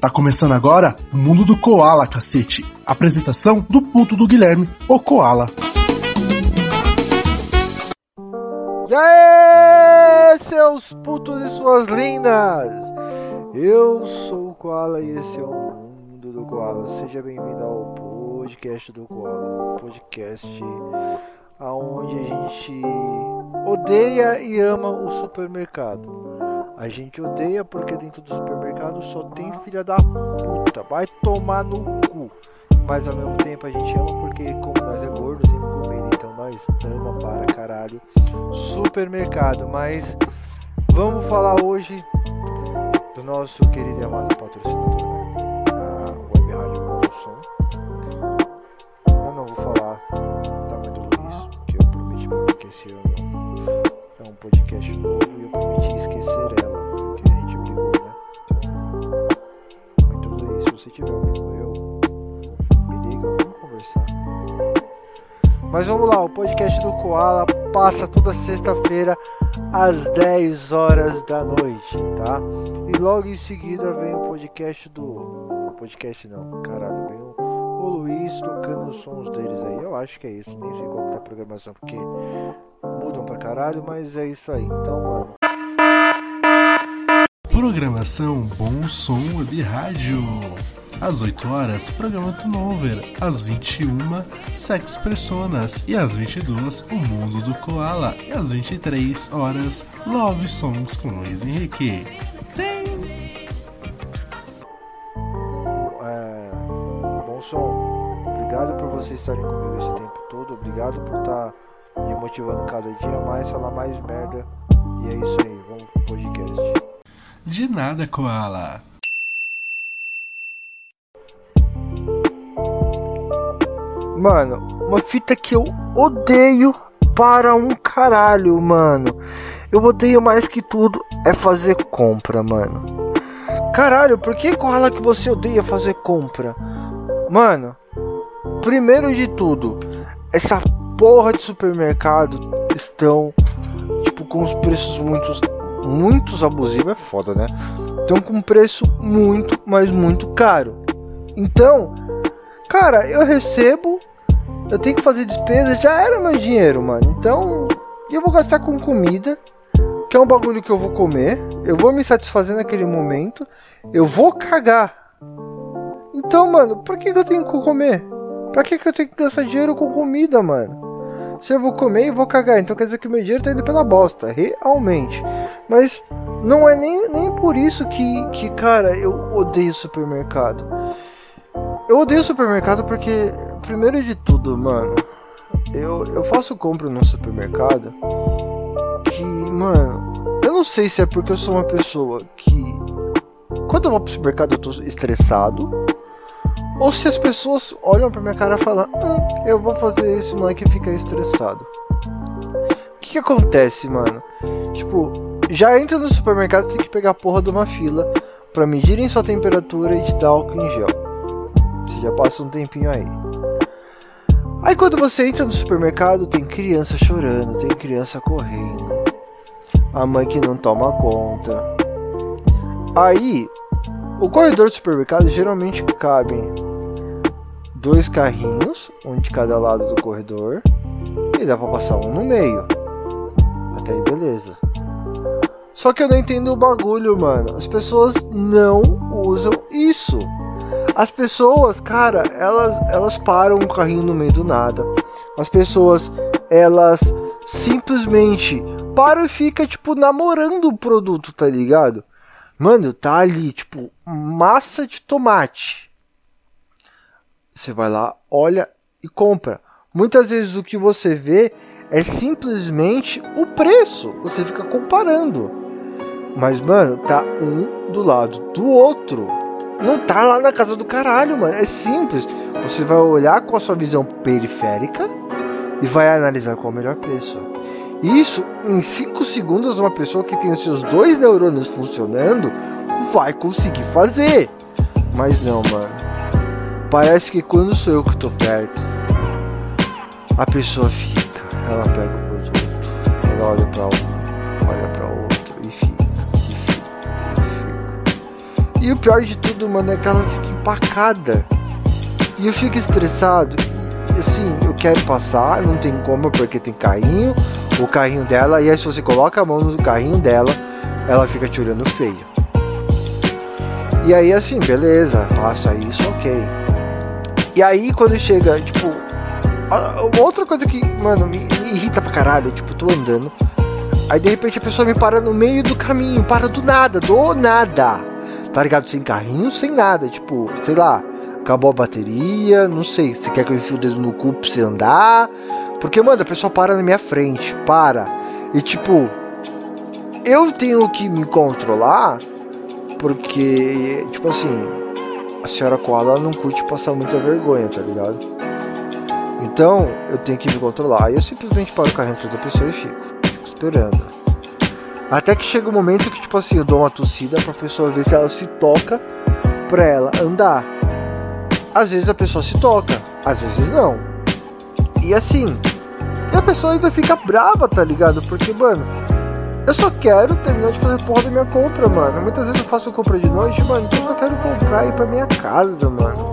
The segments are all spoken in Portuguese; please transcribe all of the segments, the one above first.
Tá começando agora o Mundo do Koala, cacete. Apresentação do puto do Guilherme, o Koala. E aí, seus putos e suas lindas! Eu sou o Koala e esse é o Mundo do Koala. Seja bem-vindo ao podcast do Koala, podcast aonde a gente odeia e ama o supermercado. A gente odeia porque dentro do supermercado só tem filha da puta. Vai tomar no cu. Mas ao mesmo tempo a gente ama porque como nós é gordo, tem que comer. Então nós ama para caralho supermercado. Mas vamos falar hoje do nosso querido e amado patrocinador, a Web. Eu não vou falar da mãe do Luiz, que eu prometi pra mim que esse ano é um podcast novo e eu prometi esquecer você tiver ouvindo eu, me liga, vamos conversar. Mas vamos lá, o podcast do Koala passa toda sexta-feira às 10 horas da noite, tá? E logo em seguida vem o podcast do. Podcast não, caralho, vem o, o Luiz tocando os sons deles aí. Eu acho que é isso, nem sei qual que tá a programação, porque mudam pra caralho, mas é isso aí. Então, mano. Programação Bom Som Web Rádio. Às 8 horas, programa Tunover. Às 21, Sex Personas. E às 22, O Mundo do Koala. E às 23 horas, Love Songs com Luiz Henrique. Tem! É, bom som, obrigado por vocês estarem comigo esse tempo todo. Obrigado por estar me motivando cada dia mais, falar mais merda. E é isso aí, vamos pro podcast. De nada, Koala. Mano, uma fita que eu odeio para um caralho, mano. Eu odeio mais que tudo é fazer compra, mano. Caralho, por que Koala que você odeia fazer compra? Mano, primeiro de tudo, essa porra de supermercado estão tipo com os preços muitos muitos abusivos, é foda, né? Estão com preço muito, mas muito caro. Então, cara, eu recebo, eu tenho que fazer despesa, já era meu dinheiro, mano. Então, eu vou gastar com comida, que é um bagulho que eu vou comer, eu vou me satisfazer naquele momento, eu vou cagar. Então, mano, por que, que eu tenho que comer? Pra que, que eu tenho que gastar dinheiro com comida, mano? Se eu vou comer e vou cagar, então quer dizer que o meu dinheiro tá indo pela bosta, realmente. Mas não é nem, nem por isso que, que, cara, eu odeio supermercado. Eu odeio supermercado porque, primeiro de tudo, mano, eu, eu faço compra no supermercado que, mano, eu não sei se é porque eu sou uma pessoa que, quando eu vou pro supermercado, eu tô estressado. Ou se as pessoas olham pra minha cara e falam, hum, eu vou fazer esse moleque ficar estressado. O que, que acontece, mano? Tipo, já entra no supermercado tem que pegar a porra de uma fila pra medirem sua temperatura e te dar álcool em gel. Você já passa um tempinho aí. Aí quando você entra no supermercado, tem criança chorando, tem criança correndo, a mãe que não toma conta. Aí, o corredor do supermercado geralmente cabem dois carrinhos, um de cada lado do corredor, e dá pra passar um no meio. Até aí, beleza. Só que eu não entendo o bagulho, mano. As pessoas não usam isso. As pessoas, cara, elas, elas param um carrinho no meio do nada. As pessoas, elas simplesmente param e ficam, tipo, namorando o produto, tá ligado? Mano, tá ali, tipo, massa de tomate. Você vai lá, olha e compra. Muitas vezes o que você vê é simplesmente o preço. Você fica comparando. Mas, mano, tá um do lado do outro. Não tá lá na casa do caralho, mano. É simples. Você vai olhar com a sua visão periférica e vai analisar qual é o melhor preço. Isso, em 5 segundos, uma pessoa que tem os seus dois neurônios funcionando vai conseguir fazer. Mas não, mano. Parece que quando sou eu que tô perto, a pessoa fica. Ela pega o produto, ela olha pra um, olha pra outro e fica, e fica, e fica. E o pior de tudo, mano, é que ela fica empacada. E eu fico estressado. Assim, eu quero passar, não tem como porque tem carrinho, o carrinho dela, e aí se você coloca a mão no carrinho dela, ela fica te olhando feio. E aí assim, beleza, passa isso, ok. E aí quando chega, tipo, outra coisa que, mano, me, me irrita pra caralho, tipo, tô andando. Aí de repente a pessoa me para no meio do caminho, para do nada, do nada. Tá ligado? Sem carrinho, sem nada. Tipo, sei lá, acabou a bateria, não sei, se quer que eu enfie o dedo no cu pra você andar. Porque, mano, a pessoa para na minha frente, para. E tipo, eu tenho que me controlar, porque, tipo assim, a senhora Koala não curte passar muita vergonha, tá ligado? Então, eu tenho que me controlar. Aí eu simplesmente paro o carrinho atrás da pessoa e fico, fico esperando. Até que chega um momento que, tipo assim, eu dou uma tossida pra pessoa ver se ela se toca pra ela andar. Às vezes a pessoa se toca, às vezes não. E assim, e a pessoa ainda fica brava, tá ligado? Porque, mano, eu só quero terminar de fazer porra da minha compra, mano. Muitas vezes eu faço compra de noite, mano, então eu só quero comprar e ir pra minha casa, mano.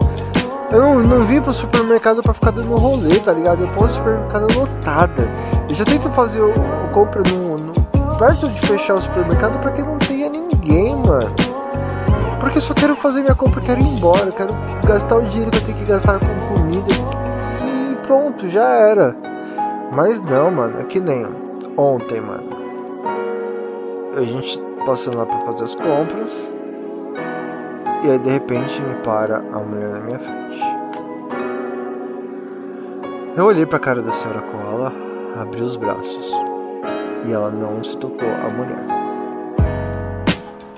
Eu não, não vim pro supermercado pra ficar dando rolê, tá ligado? Eu posso supermercado lotada. Eu já tento fazer o, o compra no, no, perto de fechar o supermercado para que não tenha ninguém, mano. Porque eu só quero fazer minha compra, quero ir embora, quero gastar o dinheiro que eu tenho que gastar com comida e pronto, já era. Mas não, mano, é que nem ontem, mano. A gente passando lá pra fazer as compras. E aí de repente me para a mulher na minha frente. Eu olhei pra cara da senhora Koala, abri os braços. E ela não se tocou a mulher.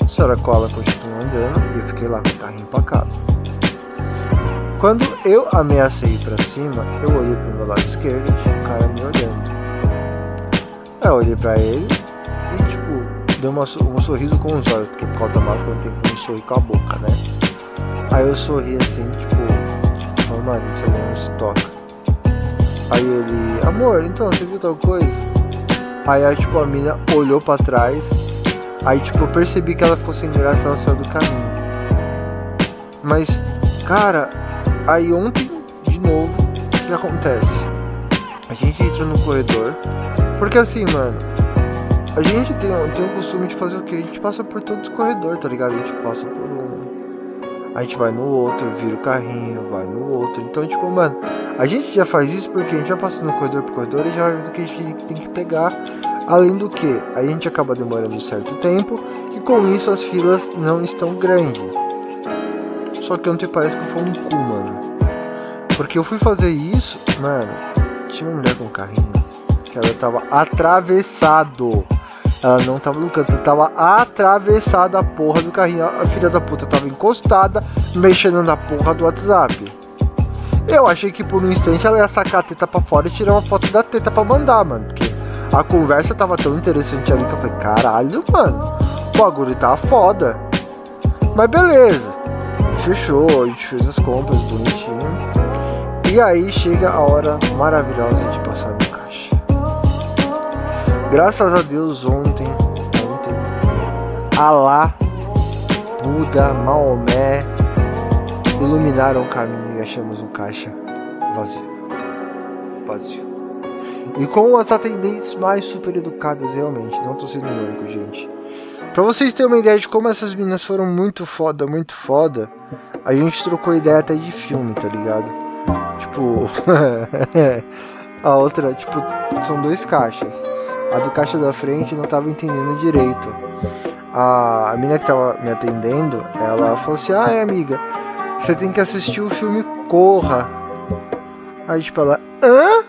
A senhora Koala continuou andando e eu fiquei lá com o carro empacado. Quando eu ameacei ir pra cima, eu olhei pro meu lado esquerdo e tinha um cara me olhando. Eu olhei pra ele uma, um sorriso com os olhos, porque por causa da máscara eu tenho que sorrir com a boca, né? Aí eu sorri assim, tipo, mano, isso aí não se toca. Aí ele, amor, então, você viu tal coisa? Aí, aí tipo, a mina olhou pra trás. Aí, tipo, eu percebi que ela ficou sem graça, ela saiu do caminho. Mas, cara, Aí ontem, de novo, o que acontece? A gente entra no corredor. Porque assim, mano, a gente tem, tem o costume de fazer o que? A gente passa por todos os corredores, tá ligado? A gente passa por um. A gente vai no outro, vira o carrinho, vai no outro. Então, tipo, mano, a gente já faz isso porque a gente já passa no corredor por corredor e já vai ver o que a gente tem que pegar. Além do que, a gente acaba demorando um certo tempo e com isso as filas não estão grandes. Só que ontem parece que foi um cu, mano. Porque eu fui fazer isso, mano. Tinha uma mulher com um carrinho que ela tava atravessado. Ela não tava no canto, tava atravessada a porra do carrinho. A filha da puta tava encostada, mexendo na porra do WhatsApp. Eu achei que por um instante ela ia sacar a teta pra fora e tirar uma foto da teta pra mandar, mano. Porque a conversa tava tão interessante ali que eu falei, caralho, mano, o bagulho tá foda. Mas beleza fechou, a gente fez as compras bonitinho. E aí chega a hora maravilhosa de passar. Graças a Deus ontem, ontem, Alá, Buda, Maomé iluminaram o caminho e achamos um caixa vazio. Vazio. E com as atendentes mais super educadas realmente, não tô sendo único, gente. Pra vocês terem uma ideia de como essas meninas foram muito foda, muito foda, a gente trocou ideia até de filme, tá ligado? Tipo, a outra, tipo, são dois caixas. A do caixa da frente não tava entendendo direito. A, a menina que tava me atendendo, ela falou assim: Ah, é, amiga, você tem que assistir o filme Corra. Aí, tipo, ela, hã?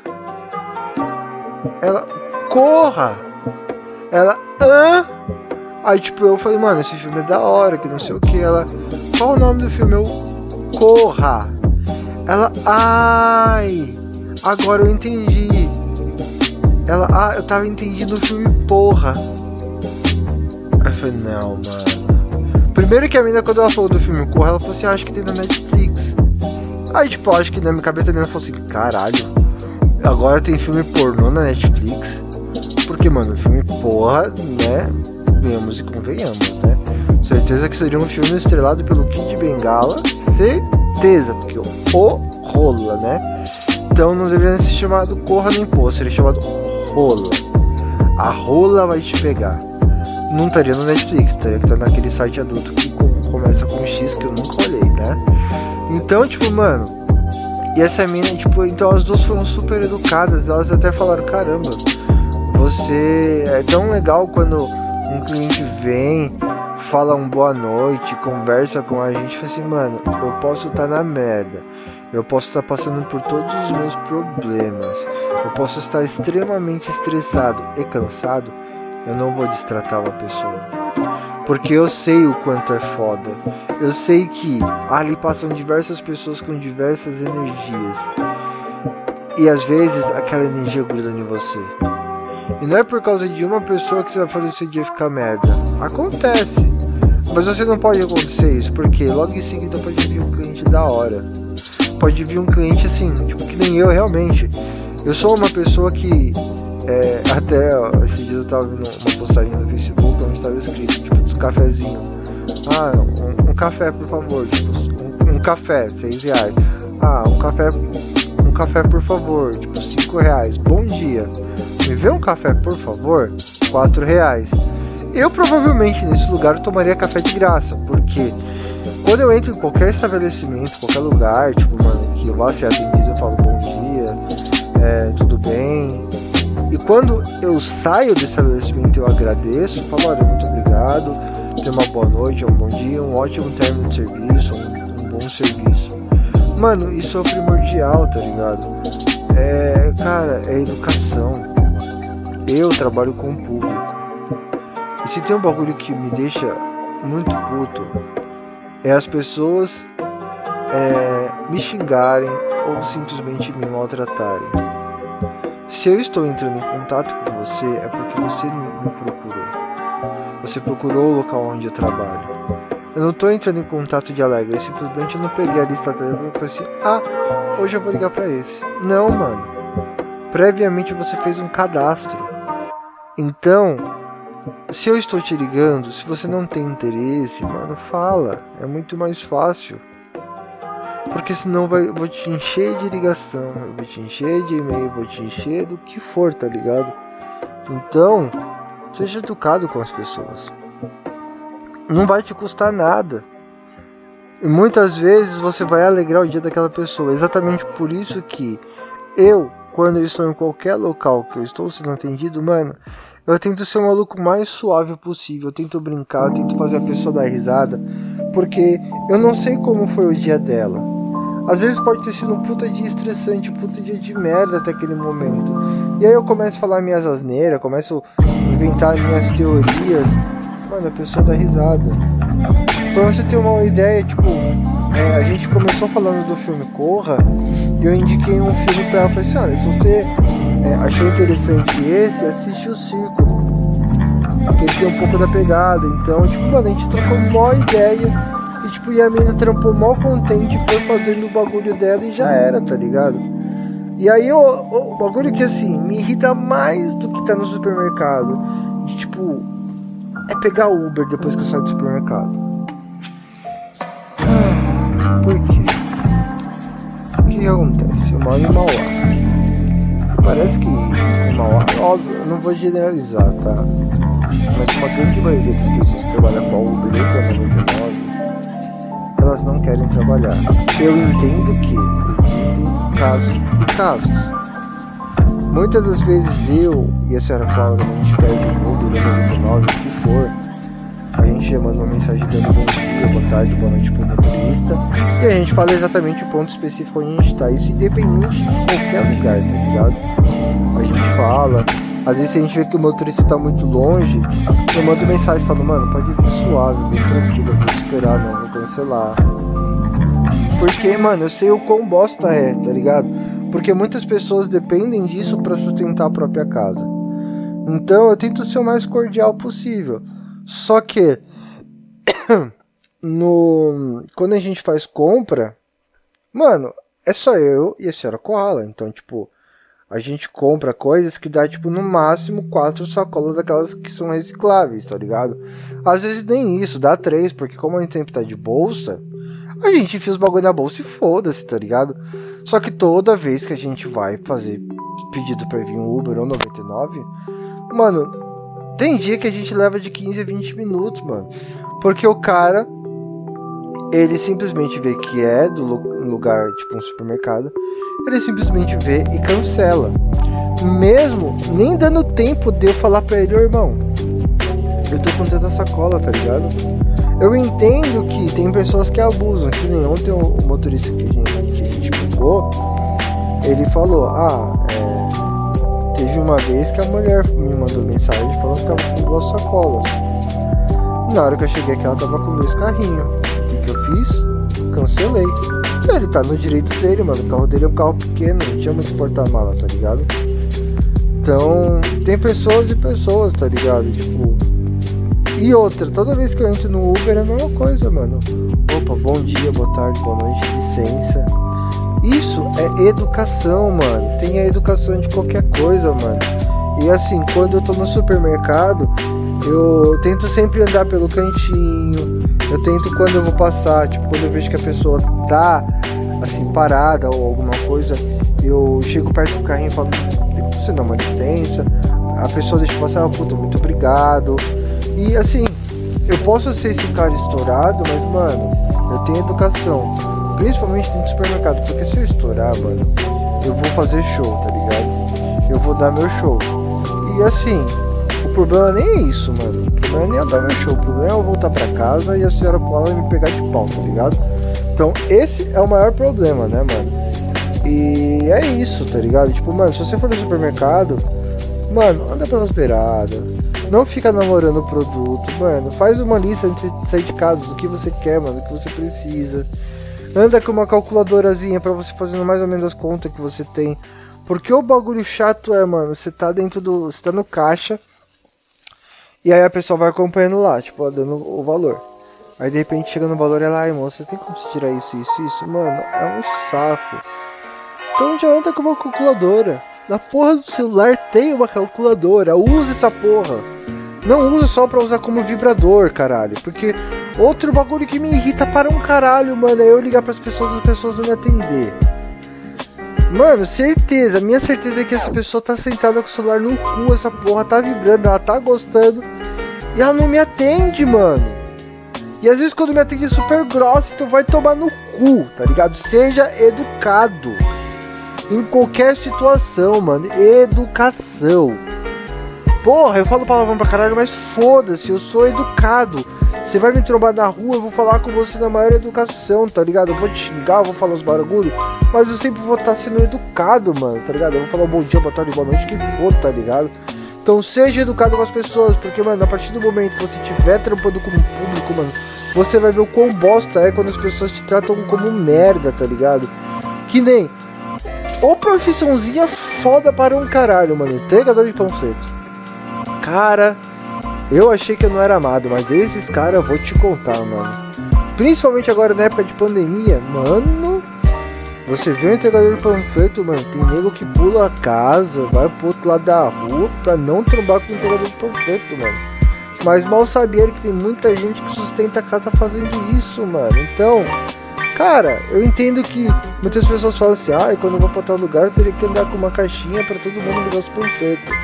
Ela, Corra! Ela, hã? Aí, tipo, eu falei, mano, esse filme é da hora, que não sei o que. Ela, qual o nome do filme? Eu, Corra. Ela, ai, agora eu entendi. Ela, ah, eu tava entendendo o filme Porra. Aí eu falei, não, mano. Primeiro que a menina, quando ela falou do filme Corra, ela falou assim, ah, acho que tem na Netflix. Aí, tipo, acho que na minha cabeça a menina falou assim, caralho, agora tem filme pornô na Netflix. Porque, mano, filme porra, né? venhamos e convenhamos, né? Certeza que seria um filme estrelado pelo Kid Bengala. Certeza, porque o rola, né? Então não deveria ser chamado Corra nem Pô, seria chamado Rola. A rola vai te pegar. Não estaria no Netflix, teria que estar naquele site adulto que começa com X que eu nunca olhei, né? Então, tipo, mano. E essa mina, tipo, então as duas foram super educadas. Elas até falaram: caramba, você é tão legal quando um cliente vem, fala um boa noite, conversa com a gente. Fala assim, mano, eu posso estar tá na merda. Eu posso estar passando por todos os meus problemas. Eu posso estar extremamente estressado e cansado. Eu não vou destratar uma pessoa. Porque eu sei o quanto é foda. Eu sei que ali passam diversas pessoas com diversas energias. E às vezes aquela energia gruda em você. E não é por causa de uma pessoa que você vai fazer seu dia ficar merda. Acontece. Mas você não pode acontecer isso, porque logo em seguida pode vir um cliente da hora pode vir um cliente assim, tipo, que nem eu realmente. Eu sou uma pessoa que é, até ó, esses dias eu tava vendo uma postagem no Facebook onde estava escrito, tipo, dos cafezinhos. Ah, um, um, café, por favor, tipo, um, um, café, seis reais. Ah, um café, um café, por favor, tipo, cinco reais. Bom dia. Me vê um café, por favor, quatro reais. Eu provavelmente nesse lugar eu tomaria café de graça, porque quando eu entro em qualquer estabelecimento, qualquer lugar, tipo, mano, que eu vá ser atendido, eu falo bom dia, é, tudo bem. E quando eu saio do estabelecimento, eu agradeço, falo, olha, muito obrigado, tenha uma boa noite, um bom dia, um ótimo término de serviço, um, um bom serviço. Mano, isso é o primordial, tá ligado? É, cara, é educação. Eu trabalho com o público. E se tem um bagulho que me deixa muito puto, é as pessoas é, me xingarem ou simplesmente me maltratarem. Se eu estou entrando em contato com você, é porque você me procurou. Você procurou o local onde eu trabalho. Eu não estou entrando em contato de alegre, eu simplesmente não peguei a lista telefônica e falei assim: ah, hoje eu vou ligar para esse. Não, mano. Previamente você fez um cadastro. Então, se eu estou te ligando, se você não tem interesse, mano, fala. É muito mais fácil. Porque senão vai, eu vou te encher de ligação, eu vou te encher de e-mail, vou te encher do que for, tá ligado? Então, seja educado com as pessoas. Não vai te custar nada. E muitas vezes você vai alegrar o dia daquela pessoa. Exatamente por isso que eu, quando eu estou em qualquer local que eu estou sendo atendido, mano, eu tento ser o maluco mais suave possível, eu tento brincar, eu tento fazer a pessoa dar risada, porque eu não sei como foi o dia dela. Às vezes pode ter sido um puta dia estressante, um puta dia de merda até aquele momento. E aí eu começo a falar minhas asneiras, começo a inventar minhas teorias. Mano, a pessoa dá risada. Pra você ter uma ideia, tipo, é, a gente começou falando do filme Corra, e eu indiquei um filme pra ela, falei assim, olha, se você é, achei interessante esse, assiste o Círculo. Porque ele um pouco da pegada. Então, tipo, mano, a gente trocou uma ideia. E tipo, e a mina trampou mal contente, foi fazendo o bagulho dela e já era, tá ligado? E aí o, o, bagulho que assim, me irrita mais do que tá no supermercado. De, tipo, é pegar Uber depois que eu saio do supermercado. Ah, por quê? O que acontece? Eu moro em Mauá parece que uma óbvio, eu não vou generalizar, tá? Mas uma grande maioria das pessoas que trabalham com a Uber a 99, elas não querem trabalhar. Eu entendo que existem casos e casos. Muitas das vezes eu e a senhora Cláudia, a gente perde o Uber ou 99, o que for, a gente já manda uma mensagem dando bom dia, tarde, boa noite pro motorista. E a gente fala exatamente o ponto específico onde a gente tá. Isso independente de qualquer lugar, tá ligado? A gente fala. Às vezes a gente vê que o motorista tá muito longe, eu mando mensagem falo, mano, pode vir suave, bem tranquilo, eu vou esperar, não, vou cancelar. Porque, mano, eu sei o quão bosta é, tá ligado? Porque muitas pessoas dependem disso para sustentar a própria casa. Então eu tento ser o mais cordial possível. Só que no quando a gente faz compra, mano, é só eu e a senhora Koala. Então, tipo, a gente compra coisas que dá, tipo, no máximo quatro sacolas daquelas que são recicláveis, tá ligado? Às vezes nem isso, dá três, porque como a gente sempre tá de bolsa, a gente enfia os bagulho na bolsa e foda-se, tá ligado? Só que toda vez que a gente vai fazer pedido pra vir um Uber ou 99, mano, tem dia que a gente leva de 15 a 20 minutos, mano. Porque o cara, ele simplesmente vê que é do lugar, tipo um supermercado, ele simplesmente vê e cancela. Mesmo nem dando tempo de eu falar pra ele, irmão, eu tô com tanta sacola, tá ligado? Eu entendo que tem pessoas que abusam, que nem ontem o motorista que a gente, que a gente pegou, ele falou, ah, é, teve uma vez que a mulher me mandou mensagem falando que tava com duas sacolas. Na hora que eu cheguei aqui, ela tava com dois carrinhos. Fiz? Cancelei. Ele tá no direito dele, mano. O carro dele é um carro pequeno, não tinha muito porta-mala, tá ligado? Então, tem pessoas e pessoas, tá ligado? Tipo. E outra, toda vez que eu entro no Uber é a mesma coisa, mano. Opa, bom dia, boa tarde, boa noite, licença. Isso é educação, mano. Tem a educação de qualquer coisa, mano. E assim, quando eu tô no supermercado, eu tento sempre andar pelo cantinho. Eu tento quando eu vou passar, tipo, quando eu vejo que a pessoa tá assim parada ou alguma coisa, eu chego perto do carrinho e falo, você dá uma licença. A pessoa deixa passar, oh, puta, muito obrigado. E assim, eu posso ser esse cara estourado, mas mano, eu tenho educação. Principalmente no supermercado, porque se eu estourar, mano, eu vou fazer show, tá ligado? Eu vou dar meu show. E assim, problema nem é isso, mano. O problema é nem andar no show. O problema é eu voltar pra casa e a senhora Paula me pegar de pau, tá ligado? Então, esse é o maior problema, né, mano? E é isso, tá ligado? Tipo, mano, se você for no supermercado, mano, anda pelas beiradas. Não fica namorando o produto, mano. Faz uma lista antes de sair de casa do que você quer, mano, do que você precisa. Anda com uma calculadorazinha para você fazer mais ou menos as contas que você tem. Porque o bagulho chato é, mano, você tá dentro do. Você tá no caixa. E aí a pessoa vai acompanhando lá, tipo, dando o valor. Aí de repente chega no valor e ela, ai moça, tem como você tirar isso, isso, isso? Mano, é um saco. Então já anda com uma calculadora. Na porra do celular tem uma calculadora, use essa porra. Não use só pra usar como vibrador, caralho. Porque outro bagulho que me irrita para um caralho, mano, é eu ligar pras pessoas e as pessoas não me atender. Mano, certeza, minha certeza é que essa pessoa tá sentada com o celular no cu, essa porra tá vibrando, ela tá gostando e ela não me atende, mano. E às vezes quando me atende é super grossa, então vai tomar no cu, tá ligado? Seja educado. Em qualquer situação, mano. Educação. Porra, eu falo palavrão pra caralho, mas foda-se, eu sou educado. Você vai me trombar na rua, eu vou falar com você na maior educação, tá ligado? Eu vou te xingar, eu vou falar os barulhos, mas eu sempre vou estar tá sendo educado, mano, tá ligado? Eu vou falar bom dia, boa tarde, boa noite, que for, tá ligado? Então seja educado com as pessoas, porque, mano, a partir do momento que você estiver trampando com o público, mano, você vai ver o quão bosta é quando as pessoas te tratam como merda, tá ligado? Que nem. Ô profissãozinha foda para um caralho, mano. Entregador de panfleto. Cara, eu achei que eu não era amado, mas esses caras eu vou te contar, mano. Principalmente agora na época de pandemia, mano. Você vê o entregador de panfleto, mano, tem nego que pula a casa, vai pro outro lado da rua pra não trombar com o entregador de panfleto, mano. Mas mal sabia ele que tem muita gente que sustenta a casa fazendo isso, mano. Então, cara, eu entendo que muitas pessoas falam assim, ah, quando eu vou pra tal lugar eu teria que andar com uma caixinha pra todo mundo ligar os panfletos.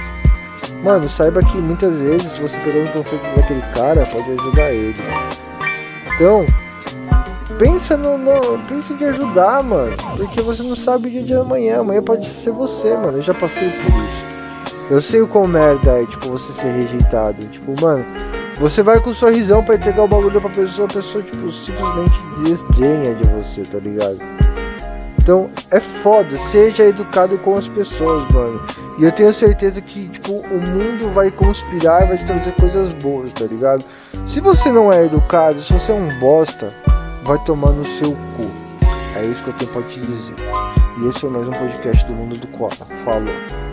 Mano, saiba que muitas vezes se você pegar um panfleto daquele cara, pode ajudar ele. Então, pensa no, no pensa em ajudar, mano. Porque você não sabe o dia de amanhã. Amanhã pode ser você, mano. Eu já passei por isso. Eu sei o quão merda é, tipo, você ser rejeitado. Tipo, mano, você vai com um sorrisão pra entregar o bagulho pra pessoa, a pessoa, tipo, simplesmente desdenha de você, tá ligado? Então, é foda. Seja educado com as pessoas, mano. E eu tenho certeza que, tipo, o mundo vai conspirar e vai te trazer coisas boas, tá ligado? Se você não é educado, se você é um bosta, vai tomar no seu cu. É isso que eu tenho pra te dizer. E esse foi mais um podcast do Mundo do Koala. Falou.